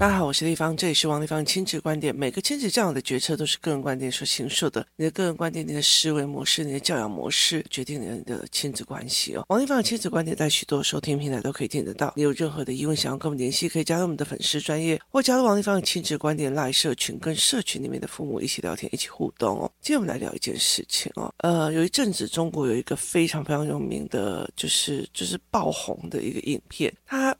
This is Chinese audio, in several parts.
大家好，我是丽芳，这里是王立芳亲子观点。每个亲子这样的决策都是个人观点所形塑的。你的个人观点、你的思维模式、你的教养模式，决定了你的亲子关系哦。王立芳的亲子观点在许多收听平台都可以听得到。你有任何的疑问想要跟我们联系，可以加入我们的粉丝专业，或加入王立芳的亲子观点赖社群，跟社群里面的父母一起聊天、一起互动哦。今天我们来聊一件事情哦。呃，有一阵子中国有一个非常非常有名的，就是就是爆红的一个影片，它。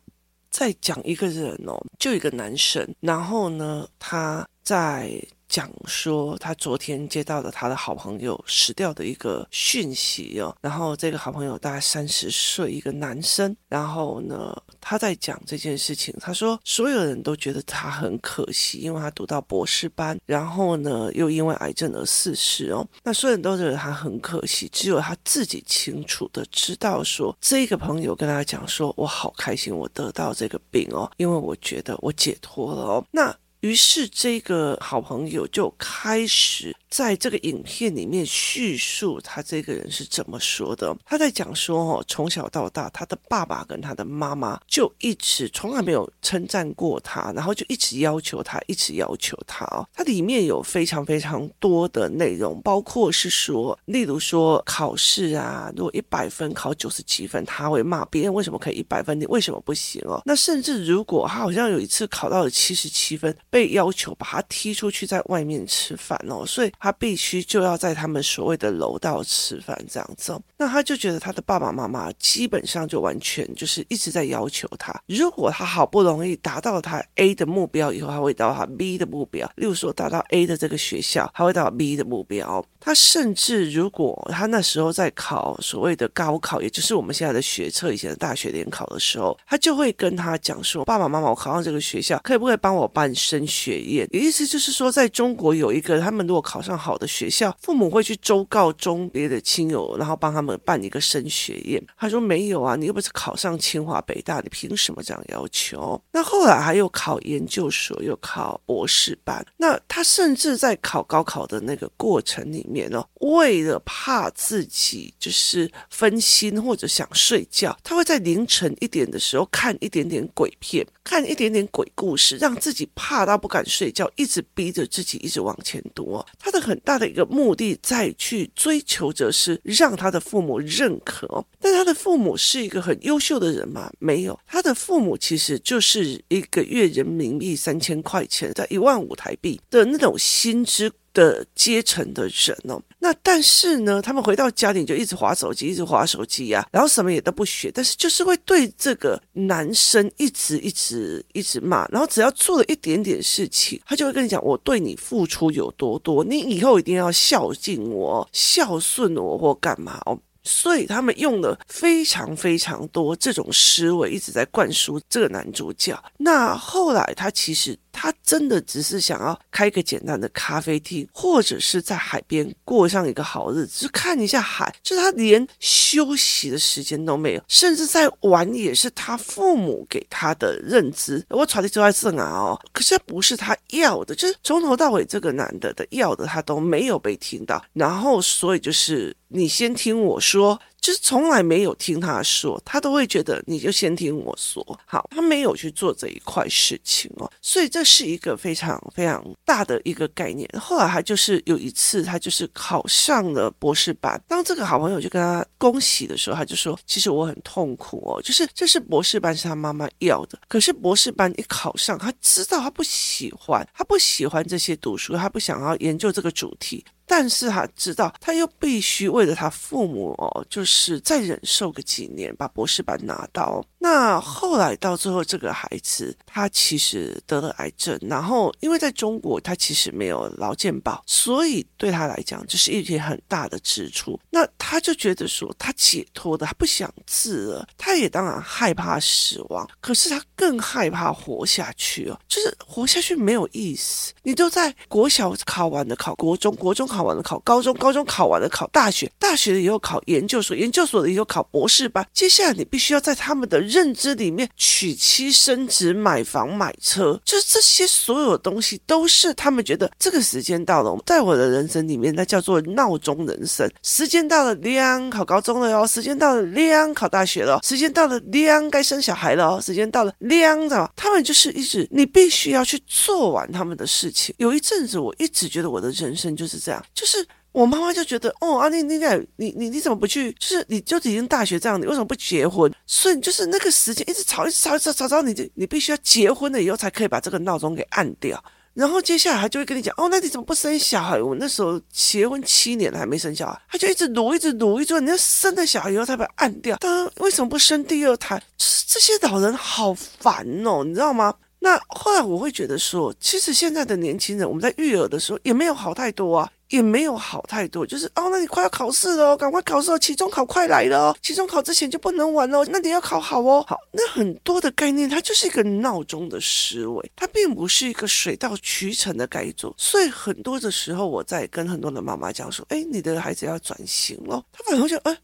在讲一个人哦，就一个男生，然后呢，他在。讲说他昨天接到了他的好朋友死掉的一个讯息哦，然后这个好朋友大概三十岁，一个男生，然后呢，他在讲这件事情，他说所有人都觉得他很可惜，因为他读到博士班，然后呢又因为癌症而逝世哦，那所有人都觉得他很可惜，只有他自己清楚的知道说，这个朋友跟他讲说，我好开心，我得到这个病哦，因为我觉得我解脱了哦，那。于是，这个好朋友就开始。在这个影片里面叙述他这个人是怎么说的。他在讲说哦，从小到大，他的爸爸跟他的妈妈就一直从来没有称赞过他，然后就一直要求他，一直要求他哦。他里面有非常非常多的内容，包括是说，例如说考试啊，如果一百分考九十七分，他会骂别人为什么可以一百分，你为什么不行哦？那甚至如果他好像有一次考到了七十七分，被要求把他踢出去，在外面吃饭哦，所以。他必须就要在他们所谓的楼道吃饭这样子，那他就觉得他的爸爸妈妈基本上就完全就是一直在要求他。如果他好不容易达到他 A 的目标以后，他会到他 B 的目标。例如说达到 A 的这个学校，他会到 B 的目标。他甚至如果他那时候在考所谓的高考，也就是我们现在的学测，以前的大学联考的时候，他就会跟他讲说：“爸爸妈妈，我考上这个学校，可不可以帮我办升学宴？”意思就是说，在中国有一个，他们如果考上。上好的学校，父母会去周告中别的亲友，然后帮他们办一个升学宴。他说没有啊，你又不是考上清华北大，你凭什么这样要求？那后来还有考研究所，又考博士班。那他甚至在考高考的那个过程里面呢，为了怕自己就是分心或者想睡觉，他会在凌晨一点的时候看一点点鬼片，看一点点鬼故事，让自己怕到不敢睡觉，一直逼着自己一直往前读。他的。很大的一个目的，在去追求着是让他的父母认可，但他的父母是一个很优秀的人吗？没有，他的父母其实就是一个月人民币三千块钱，在一万五台币的那种薪资。的阶层的人哦，那但是呢，他们回到家里就一直划手机，一直划手机呀、啊，然后什么也都不学，但是就是会对这个男生一直一直一直骂，然后只要做了一点点事情，他就会跟你讲，我对你付出有多多，你以后一定要孝敬我、孝顺我或干嘛哦。所以他们用了非常非常多这种思维，一直在灌输这个男主角。那后来他其实他真的只是想要开一个简单的咖啡厅，或者是在海边过上一个好日子，就看一下海。就是他连休息的时间都没有，甚至在玩也是他父母给他的认知。我传递出来是啊哦，可是不是他要的，就是从头到尾这个男的的要的他都没有被听到。然后所以就是。你先听我说，就是从来没有听他说，他都会觉得你就先听我说。好，他没有去做这一块事情哦，所以这是一个非常非常大的一个概念。后来他就是有一次，他就是考上了博士班。当这个好朋友就跟他恭喜的时候，他就说：“其实我很痛苦哦，就是这是博士班是他妈妈要的，可是博士班一考上，他知道他不喜欢，他不喜欢这些读书，他不想要研究这个主题。”但是他知道，他又必须为了他父母哦，就是再忍受个几年，把博士班拿到。那后来到最后，这个孩子他其实得了癌症，然后因为在中国他其实没有劳健保，所以对他来讲这是一笔很大的支出。那他就觉得说他解脱的，他不想治了，他也当然害怕死亡，可是他更害怕活下去哦，就是活下去没有意思。你都在国小考完的，考国中，国中考考完了考高中，高中考完了考大学，大学了以后考研究所，研究所了以后考博士班。接下来你必须要在他们的认知里面娶妻生子、买房买车，就是这些所有东西都是他们觉得这个时间到了，在我的人生里面，那叫做闹钟人生。时间到了，亮考高中了哟；时间到了，亮考大学了；时间到了，亮该生小孩了哦；时间到了，亮怎么？他们就是一直你必须要去做完他们的事情。有一阵子，我一直觉得我的人生就是这样，就是我妈妈就觉得，哦，啊，你你你你你怎么不去？就是你就已经大学这样，你为什么不结婚？所以就是那个时间一直吵，一直吵，吵，吵吵，你就你必须要结婚了以后才可以把这个闹钟给按掉。然后接下来他就会跟你讲，哦，那你怎么不生小孩？我那时候结婚七年了还没生小孩，他就一直努，一直努，一直说你要生了小孩以后才把它按掉。当然，为什么不生第二胎？这些老人好烦哦，你知道吗？那后来我会觉得说，其实现在的年轻人，我们在育儿的时候也没有好太多啊，也没有好太多。就是哦，那你快要考试了哦，赶快考试哦，期中考快来了哦，期中考之前就不能玩哦，那你要考好哦。好，那很多的概念，它就是一个闹钟的思维，它并不是一个水到渠成的改做。所以很多的时候，我在跟很多的妈妈讲说，哎，你的孩子要转型了，他反而就哎，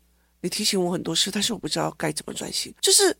你提醒我很多事，但是我不知道该怎么转型，就是。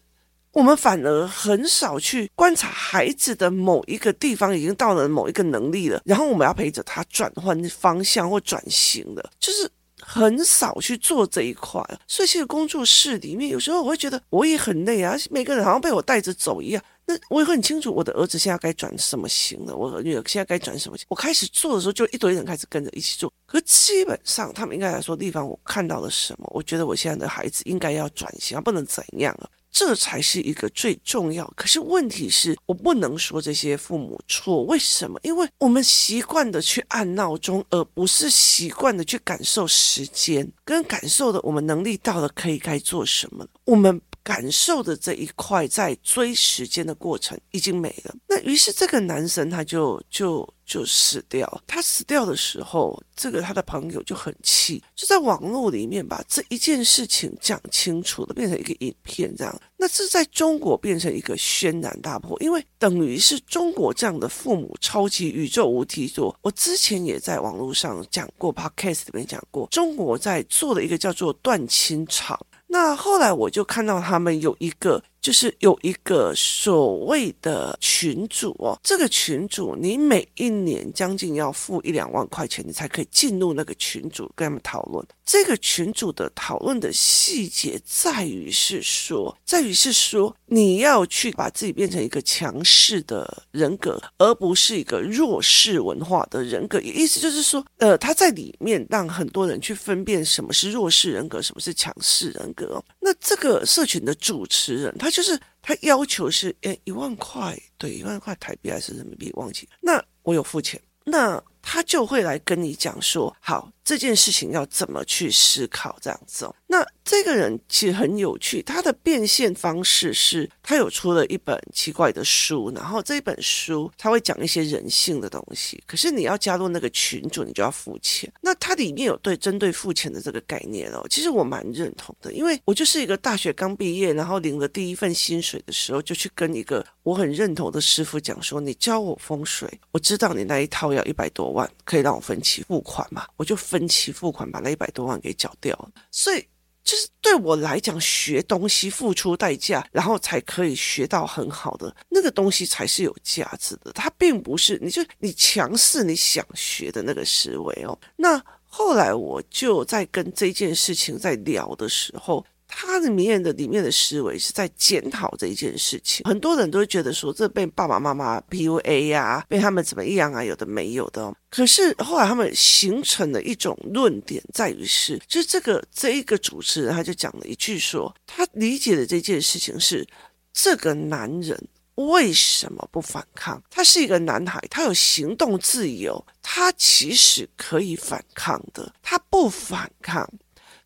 我们反而很少去观察孩子的某一个地方已经到了某一个能力了，然后我们要陪着他转换方向或转型了，就是很少去做这一块。所以，其实工作室里面有时候我会觉得我也很累啊，每个人好像被我带着走一样。那我也很清楚我的儿子现在该转什么型了，我女儿现在该转什么型。我开始做的时候就一堆人开始跟着一起做，可基本上他们应该来说，地方我看到了什么？我觉得我现在的孩子应该要转型，不能怎样了。这才是一个最重要。可是问题是我不能说这些父母错，为什么？因为我们习惯的去按闹钟，而不是习惯的去感受时间，跟感受的我们能力到了可以该做什么。我们。感受的这一块，在追时间的过程已经没了。那于是这个男生他就就就死掉。他死掉的时候，这个他的朋友就很气，就在网络里面把这一件事情讲清楚了，变成一个影片这样。那这在中国变成一个轩然大波，因为等于是中国这样的父母超级宇宙无敌多。我之前也在网络上讲过，Podcast 里面讲过，中国在做的一个叫做断亲场。那后来我就看到他们有一个，就是有一个所谓的群主哦，这个群主你每一年将近要付一两万块钱，你才可以进入那个群主跟他们讨论。这个群组的讨论的细节在于是说，在于是说你要去把自己变成一个强势的人格，而不是一个弱势文化的人格。意思就是说，呃，他在里面让很多人去分辨什么是弱势人格，什么是强势人格。那这个社群的主持人，他就是他要求是，诶，一万块，对，一万块台币还是人民币，忘记。那我有付钱，那他就会来跟你讲说，好。这件事情要怎么去思考？这样子哦，那这个人其实很有趣，他的变现方式是，他有出了一本奇怪的书，然后这本书他会讲一些人性的东西，可是你要加入那个群主，你就要付钱。那它里面有对针对付钱的这个概念哦，其实我蛮认同的，因为我就是一个大学刚毕业，然后领了第一份薪水的时候，就去跟一个我很认同的师傅讲说，你教我风水，我知道你那一套要一百多万，可以让我分期付款嘛，我就分。分期付款把那一百多万给缴掉，所以就是对我来讲，学东西付出代价，然后才可以学到很好的那个东西才是有价值的。它并不是你就你强势你想学的那个思维哦。那后来我就在跟这件事情在聊的时候。他里面的里面的思维是在检讨这一件事情，很多人都会觉得说，这被爸爸妈妈 PUA 呀、啊，被他们怎么样啊，有的没有的。可是后来他们形成了一种论点，在于是，就是这个这一个主持人他就讲了一句说，他理解的这件事情是，这个男人为什么不反抗？他是一个男孩，他有行动自由，他其实可以反抗的，他不反抗。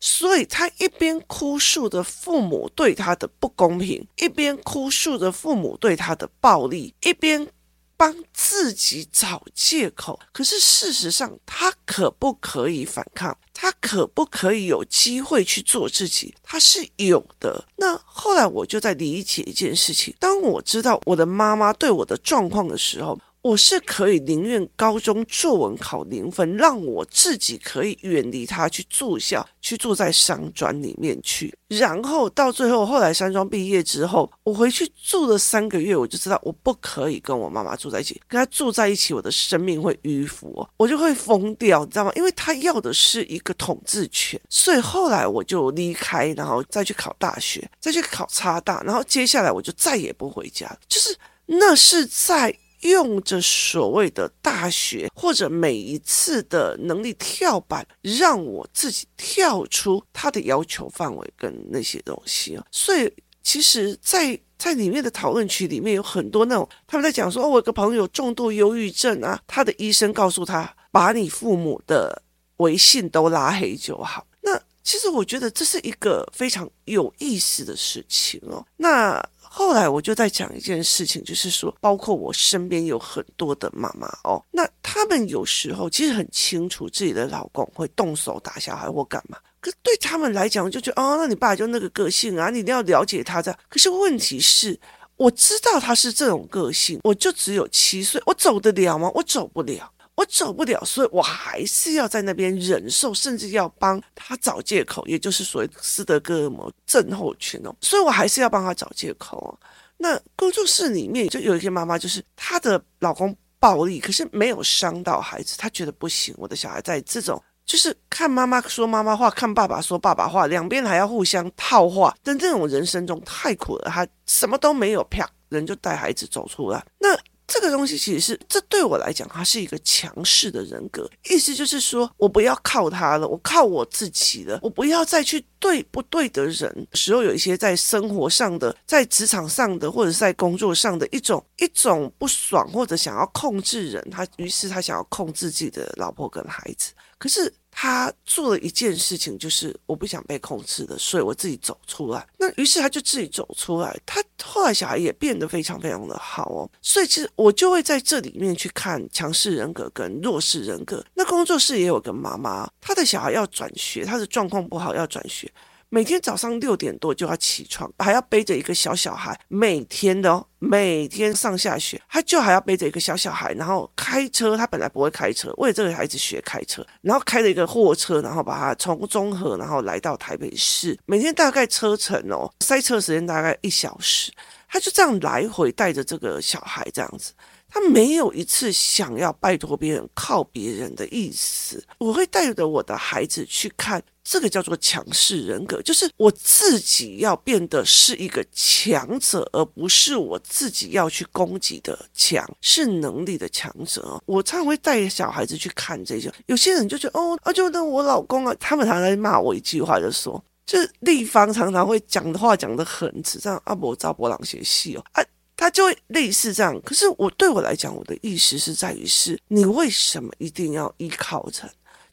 所以他一边哭诉着父母对他的不公平，一边哭诉着父母对他的暴力，一边帮自己找借口。可是事实上，他可不可以反抗？他可不可以有机会去做自己？他是有的。那后来我就在理解一件事情：当我知道我的妈妈对我的状况的时候。我是可以宁愿高中作文考零分，让我自己可以远离他去住校，去住在商专里面去。然后到最后，后来商专毕业之后，我回去住了三个月，我就知道我不可以跟我妈妈住在一起，跟她住在一起，我的生命会迂腐，我就会疯掉，你知道吗？因为他要的是一个统治权，所以后来我就离开，然后再去考大学，再去考差大，然后接下来我就再也不回家，就是那是在。用着所谓的大学或者每一次的能力跳板，让我自己跳出他的要求范围跟那些东西啊。所以其实在，在在里面的讨论区里面有很多那种他们在讲说，哦，我有个朋友重度忧郁症啊，他的医生告诉他，把你父母的微信都拉黑就好。那其实我觉得这是一个非常有意思的事情哦。那。后来我就在讲一件事情，就是说，包括我身边有很多的妈妈哦，那他们有时候其实很清楚自己的老公会动手打小孩或干嘛，可对他们来讲，就觉得哦，那你爸就那个个性啊，你一定要了解他这样。可是问题是，我知道他是这种个性，我就只有七岁，我走得了吗？我走不了。我走不了，所以我还是要在那边忍受，甚至要帮他找借口，也就是所谓斯德哥尔摩症候群哦。所以我还是要帮他找借口哦。那工作室里面就有一些妈妈，就是她的老公暴力，可是没有伤到孩子，她觉得不行。我的小孩在这种就是看妈妈说妈妈话，看爸爸说爸爸话，两边还要互相套话，但这种人生中太苦了。她什么都没有，啪，人就带孩子走出来。那。这个东西其实是，这对我来讲，它是一个强势的人格，意思就是说我不要靠他了，我靠我自己了，我不要再去对不对的人。时候有一些在生活上的、在职场上的，或者是在工作上的一种一种不爽，或者想要控制人，他于是他想要控制自己的老婆跟孩子，可是。他做了一件事情，就是我不想被控制的，所以我自己走出来。那于是他就自己走出来。他后来小孩也变得非常非常的好哦。所以其实我就会在这里面去看强势人格跟弱势人格。那工作室也有个妈妈，她的小孩要转学，她的状况不好要转学。每天早上六点多就要起床，还要背着一个小小孩，每天的哦，每天上下学，他就还要背着一个小小孩，然后开车。他本来不会开车，为了这个孩子学开车，然后开了一个货车，然后把他从中和，然后来到台北市，每天大概车程哦，塞车时间大概一小时，他就这样来回带着这个小孩这样子。他没有一次想要拜托别人、靠别人的意思。我会带着我的孩子去看，这个叫做强势人格，就是我自己要变得是一个强者，而不是我自己要去攻击的强，是能力的强者。我常常会带小孩子去看这些。有些人就觉得哦，啊，就那我老公啊，他们常常骂我一句话，就说，就是立方常常会讲的话讲得很直，这样阿伯赵伯朗写戏哦，啊。他就会类似这样，可是我对我来讲，我的意思是在于是，你为什么一定要依靠着？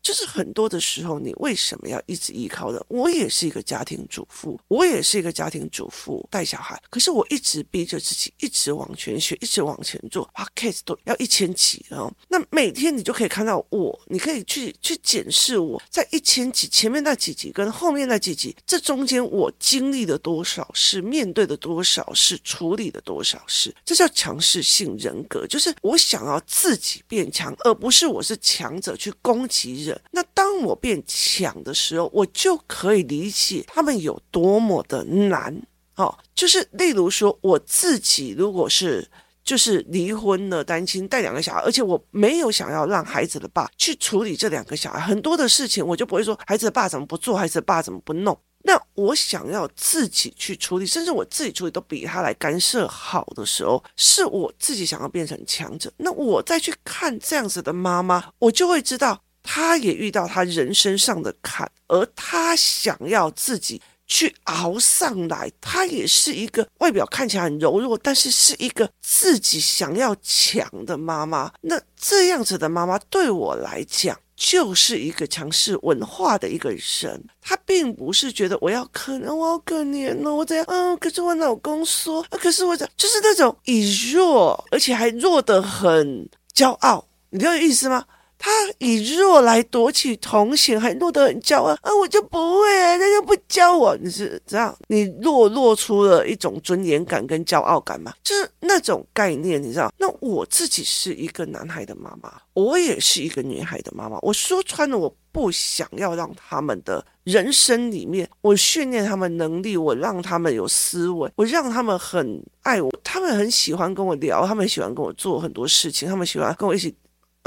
就是很多的时候，你为什么要一直依靠的？我也是一个家庭主妇，我也是一个家庭主妇带小孩，可是我一直逼着自己，一直往前学，一直往前做。哇，case 都要一千几哦。那每天你就可以看到我，你可以去去检视我在一千几前面那几集跟后面那几集，这中间我经历了多少事，面对了多少事，处理了多少事，这叫强势性人格，就是我想要自己变强，而不是我是强者去攻击人。那当我变强的时候，我就可以理解他们有多么的难哦。就是例如说，我自己如果是就是离婚了，单亲带两个小孩，而且我没有想要让孩子的爸去处理这两个小孩很多的事情，我就不会说孩子的爸怎么不做，孩子的爸怎么不弄。那我想要自己去处理，甚至我自己处理都比他来干涉好的时候，是我自己想要变成强者。那我再去看这样子的妈妈，我就会知道。他也遇到他人生上的坎，而他想要自己去熬上来。他也是一个外表看起来很柔弱，但是是一个自己想要强的妈妈。那这样子的妈妈对我来讲，就是一个强势文化的一个人。他并不是觉得我要可怜，我好可怜哦，我怎样？嗯，可是我老公说，可是我讲就是那种以弱，而且还弱得很骄傲，你知道意思吗？他以弱来夺取同情，还落得很骄傲啊！我就不会啊，人家不教我，你是这样，你落落出了一种尊严感跟骄傲感嘛？就是那种概念，你知道？那我自己是一个男孩的妈妈，我也是一个女孩的妈妈。我说穿了，我不想要让他们的人生里面，我训练他们能力，我让他们有思维，我让他们很爱我，他们很喜欢跟我聊，他们喜欢跟我做很多事情，他们喜欢跟我一起。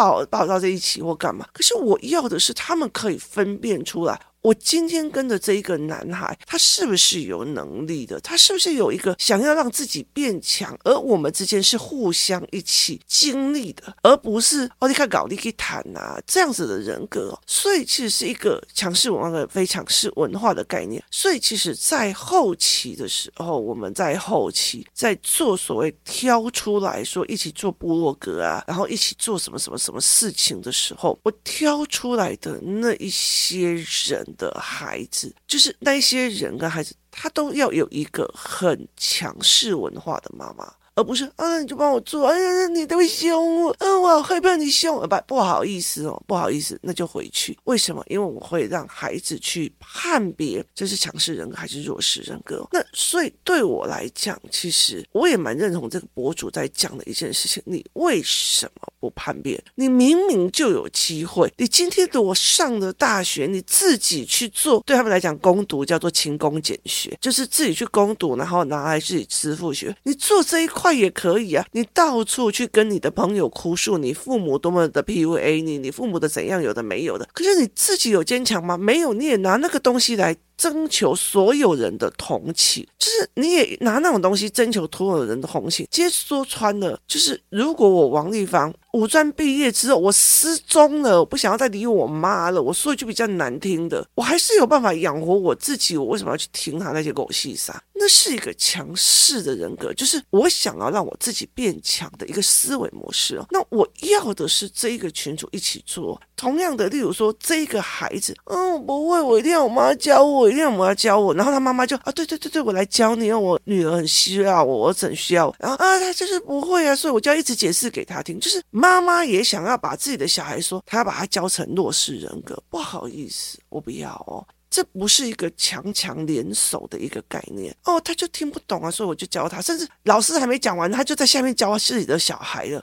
抱抱到在一起或干嘛？可是我要的是他们可以分辨出来。我今天跟的这一个男孩，他是不是有能力的？他是不是有一个想要让自己变强？而我们之间是互相一起经历的，而不是哦，你看搞你可以谈啊这样子的人格。所以其实是一个强势文化的非强势文化的概念。所以其实，在后期的时候，我们在后期在做所谓挑出来说一起做部落格啊，然后一起做什么什么什么事情的时候，我挑出来的那一些人。的孩子，就是那些人跟孩子，他都要有一个很强势文化的妈妈。不是啊，你就帮我做，哎呀，你都会凶我，嗯，我好害怕你凶我，不不好意思哦，不好意思，那就回去。为什么？因为我会让孩子去判别这是强势人格还是弱势人格。那所以对我来讲，其实我也蛮认同这个博主在讲的一件事情：你为什么不判别？你明明就有机会，你今天的我上了大学，你自己去做，对他们来讲，攻读叫做勤工俭学，就是自己去攻读，然后拿来自己支付学。你做这一块。也可以啊！你到处去跟你的朋友哭诉，你父母多么的 PUA 你，你父母的怎样，有的没有的。可是你自己有坚强吗？没有，你也拿那个东西来征求所有人的同情，就是你也拿那种东西征求所有人的同情。其实说穿了，就是如果我王丽芳五专毕业之后，我失踪了，我不想要再理我妈了，我说一句比较难听的，我还是有办法养活我自己。我为什么要去听他那些狗屁啥？那是一个强势的人格，就是我想要让我自己变强的一个思维模式哦。那我要的是这一个群主一起做。同样的，例如说这个孩子，嗯，不会，我一定要我妈教我，因为我要教我。然后他妈妈就啊，对对对对，我来教你，因为我女儿很需要我，我很需要。然后啊，他就是不会啊，所以我就要一直解释给他听。就是妈妈也想要把自己的小孩说，他要把他教成弱势人格。不好意思，我不要哦。这不是一个强强联手的一个概念哦，他就听不懂啊，所以我就教他，甚至老师还没讲完，他就在下面教自己的小孩了，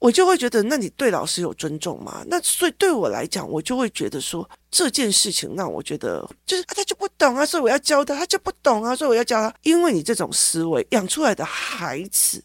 我就会觉得，那你对老师有尊重吗？那所以对我来讲，我就会觉得说这件事情让我觉得就是啊，他就不懂啊，所以我要教他，他就不懂啊，所以我要教他，因为你这种思维养出来的孩子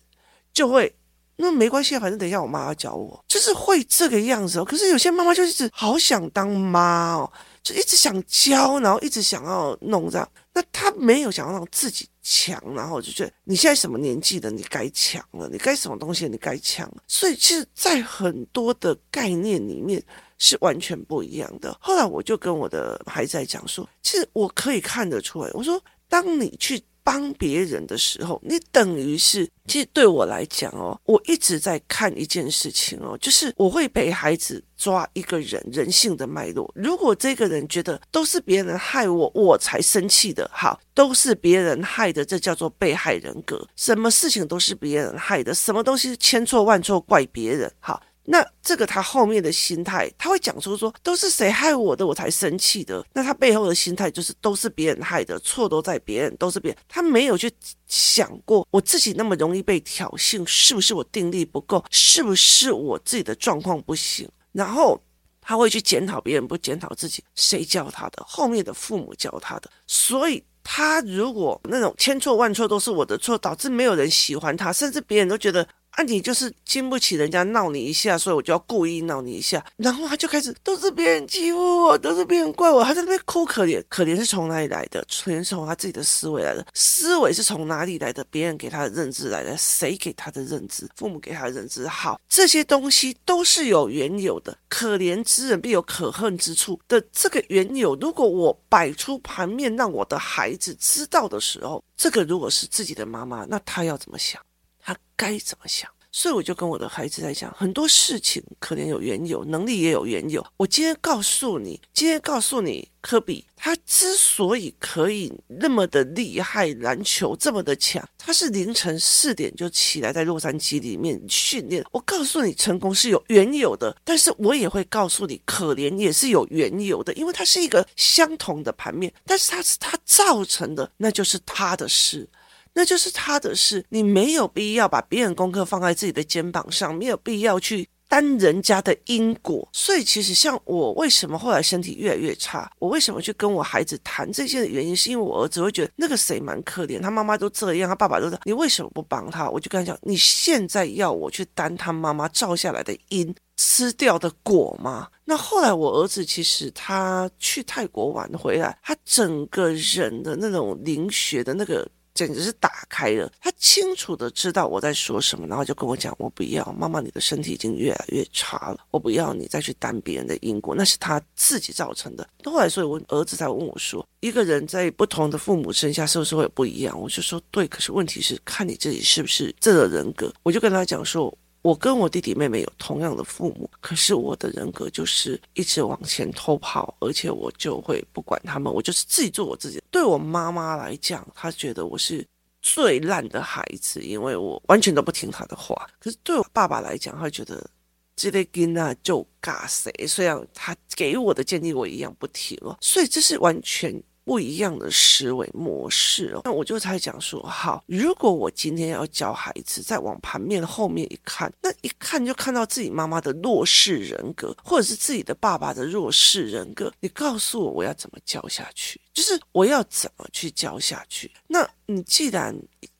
就会，那没关系啊，反正等一下我妈要教我，就是会这个样子哦。可是有些妈妈就一直好想当妈哦。就一直想教，然后一直想要弄这样，那他没有想要让自己强，然后就觉得你现在什么年纪了，你该强了，你该什么东西，你该强。所以其实，在很多的概念里面是完全不一样的。后来我就跟我的孩子在讲说，其实我可以看得出来，我说，当你去。帮别人的时候，你等于是，其实对我来讲哦，我一直在看一件事情哦，就是我会陪孩子抓一个人人性的脉络。如果这个人觉得都是别人害我，我才生气的，好，都是别人害的，这叫做被害人格。什么事情都是别人害的，什么东西千错万错怪别人，好。那这个他后面的心态，他会讲出说都是谁害我的，我才生气的。那他背后的心态就是都是别人害的，错都在别人，都是别人。他没有去想过我自己那么容易被挑衅，是不是我定力不够，是不是我自己的状况不行？然后他会去检讨别人，不检讨自己，谁教他的？后面的父母教他的。所以他如果那种千错万错都是我的错，导致没有人喜欢他，甚至别人都觉得。啊，你就是经不起人家闹你一下，所以我就要故意闹你一下，然后他就开始都是别人欺负我，都是别人怪我，他在那边哭可怜，可怜是从哪里来的？可怜是从他自己的思维来的，思维是从哪里来的？别人给他的认知来的，谁给他的认知？父母给他的认知。好，这些东西都是有缘由的，可怜之人必有可恨之处的这个缘由，如果我摆出盘面让我的孩子知道的时候，这个如果是自己的妈妈，那他要怎么想？他该怎么想？所以我就跟我的孩子在讲，很多事情可能有缘由，能力也有缘由。我今天告诉你，今天告诉你，科比他之所以可以那么的厉害，篮球这么的强，他是凌晨四点就起来在洛杉矶里面训练。我告诉你，成功是有缘由的，但是我也会告诉你，可怜也是有缘由的，因为它是一个相同的盘面，但是它是他造成的，那就是他的事。那就是他的事，你没有必要把别人功课放在自己的肩膀上，没有必要去担人家的因果。所以，其实像我为什么后来身体越来越差，我为什么去跟我孩子谈这些的原因，是因为我儿子会觉得那个谁蛮可怜，他妈妈都这样，他爸爸都这样，你为什么不帮他？我就跟他讲，你现在要我去担他妈妈造下来的因，吃掉的果吗？那后来我儿子其实他去泰国玩回来，他整个人的那种灵学的那个。简直是打开了，他清楚的知道我在说什么，然后就跟我讲：“我不要，妈妈，你的身体已经越来越差了，我不要你再去担别人的因果，那是他自己造成的。”后来，所以我儿子才问我说：“一个人在不同的父母生下，是不是会不一样？”我就说：“对，可是问题是看你自己是不是这个人格。”我就跟他讲说。我跟我弟弟妹妹有同样的父母，可是我的人格就是一直往前偷跑，而且我就会不管他们，我就是自己做我自己。对我妈妈来讲，她觉得我是最烂的孩子，因为我完全都不听她的话。可是对我爸爸来讲，他觉得这个囡仔就嘎谁，虽然他给我的建议我一样不听哦，所以这是完全。不一样的思维模式哦，那我就才讲说，好，如果我今天要教孩子，再往盘面后面一看，那一看就看到自己妈妈的弱势人格，或者是自己的爸爸的弱势人格，你告诉我，我要怎么教下去？就是我要怎么去教下去？那你既然。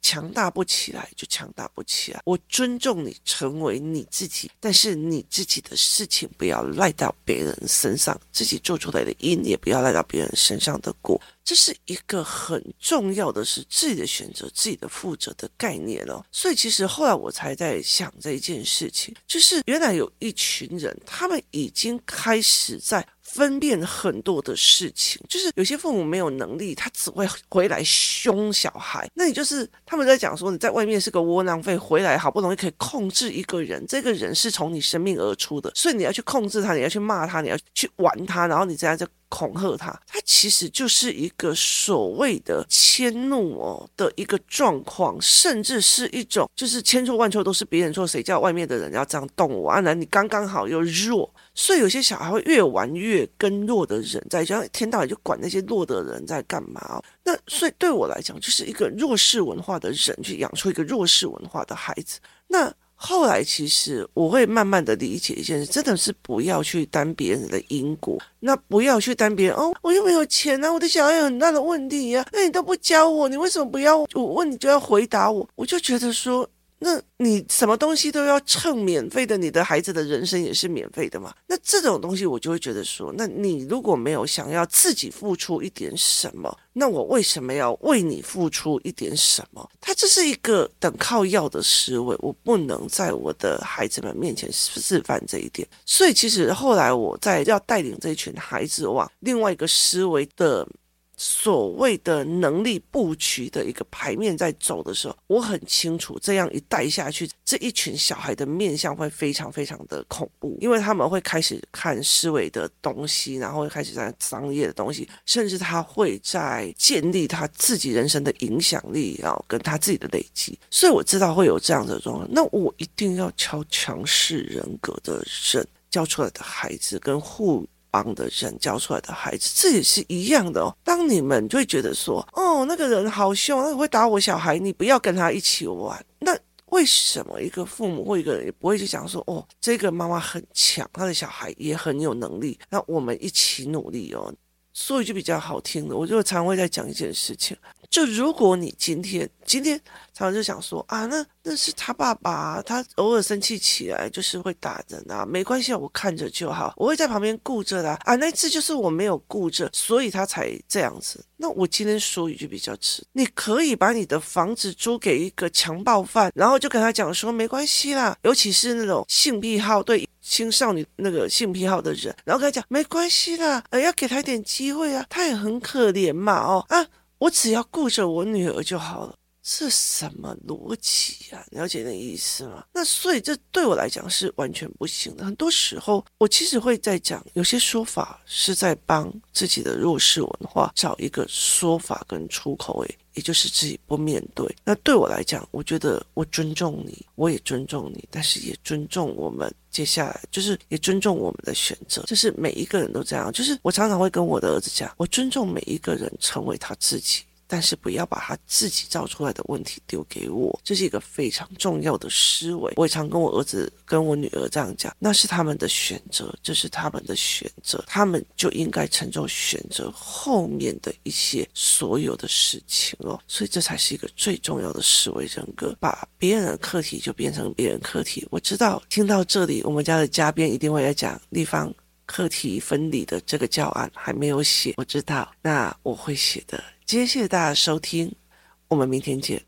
强大不起来就强大不起来。我尊重你成为你自己，但是你自己的事情不要赖到别人身上，自己做出来的因也不要赖到别人身上的果。这是一个很重要的是自己的选择、自己的负责的概念哦。所以其实后来我才在想这一件事情，就是原来有一群人，他们已经开始在。分辨很多的事情，就是有些父母没有能力，他只会回来凶小孩。那你就是他们在讲说，你在外面是个窝囊废，回来好不容易可以控制一个人，这个人是从你生命而出的，所以你要去控制他，你要去骂他，你要去玩他，然后你这样就恐吓他。他其实就是一个所谓的迁怒哦的一个状况，甚至是一种就是千错万错都是别人错，谁叫外面的人要这样动我啊？那你刚刚好又弱。所以有些小孩会越玩越跟弱的人在，就像一天到晚就管那些弱的人在干嘛。那所以对我来讲，就是一个弱势文化的人去养出一个弱势文化的孩子。那后来其实我会慢慢的理解一件事，真的是不要去担别人的因果，那不要去担别人哦，我又没有钱啊，我的小孩有很大的问题呀，那你都不教我，你为什么不要我问你就要回答我？我就觉得说。那你什么东西都要蹭免费的，你的孩子的人生也是免费的嘛？那这种东西我就会觉得说，那你如果没有想要自己付出一点什么，那我为什么要为你付出一点什么？他这是一个等靠要的思维，我不能在我的孩子们面前示范这一点。所以其实后来我在要带领这群孩子往另外一个思维的。所谓的能力布局的一个牌面在走的时候，我很清楚，这样一带下去，这一群小孩的面相会非常非常的恐怖，因为他们会开始看思维的东西，然后会开始在商业的东西，甚至他会在建立他自己人生的影响力，然后跟他自己的累积。所以我知道会有这样的状况，那我一定要敲强势人格的人教出来的孩子跟护。帮的人教出来的孩子，这也是一样的哦。当你们就会觉得说，哦，那个人好凶，那会打我小孩，你不要跟他一起玩。那为什么一个父母或一个人也不会去讲说，哦，这个妈妈很强，他的小孩也很有能力，那我们一起努力哦。说一句比较好听的，我就常会在讲一件事情。就如果你今天今天常常就想说啊，那那是他爸爸，他偶尔生气起来就是会打人啊，没关系啊，我看着就好，我会在旁边顾着的啊，啊。那次就是我没有顾着，所以他才这样子。那我今天说一句比较直，你可以把你的房子租给一个强暴犯，然后就跟他讲说没关系啦，尤其是那种性癖好对青少年那个性癖好的人，然后跟他讲没关系啦，呃，要给他一点机会啊，他也很可怜嘛，哦啊。我只要顾着我女儿就好了，这什么逻辑呀？了解那意思吗？那所以这对我来讲是完全不行的。很多时候，我其实会在讲，有些说法是在帮自己的弱势文化找一个说法跟出口。诶，也就是自己不面对。那对我来讲，我觉得我尊重你，我也尊重你，但是也尊重我们接下来，就是也尊重我们的选择。就是每一个人都这样。就是我常常会跟我的儿子讲，我尊重每一个人成为他自己。但是不要把他自己造出来的问题丢给我，这是一个非常重要的思维。我也常跟我儿子、跟我女儿这样讲，那是他们的选择，这是他们的选择，他们就应该承受选择后面的一些所有的事情哦。所以这才是一个最重要的思维人格，把别人的课题就变成别人课题。我知道听到这里，我们家的嘉宾一定会来讲地方课题分离的这个教案还没有写，我知道，那我会写的。谢谢大家收听，我们明天见。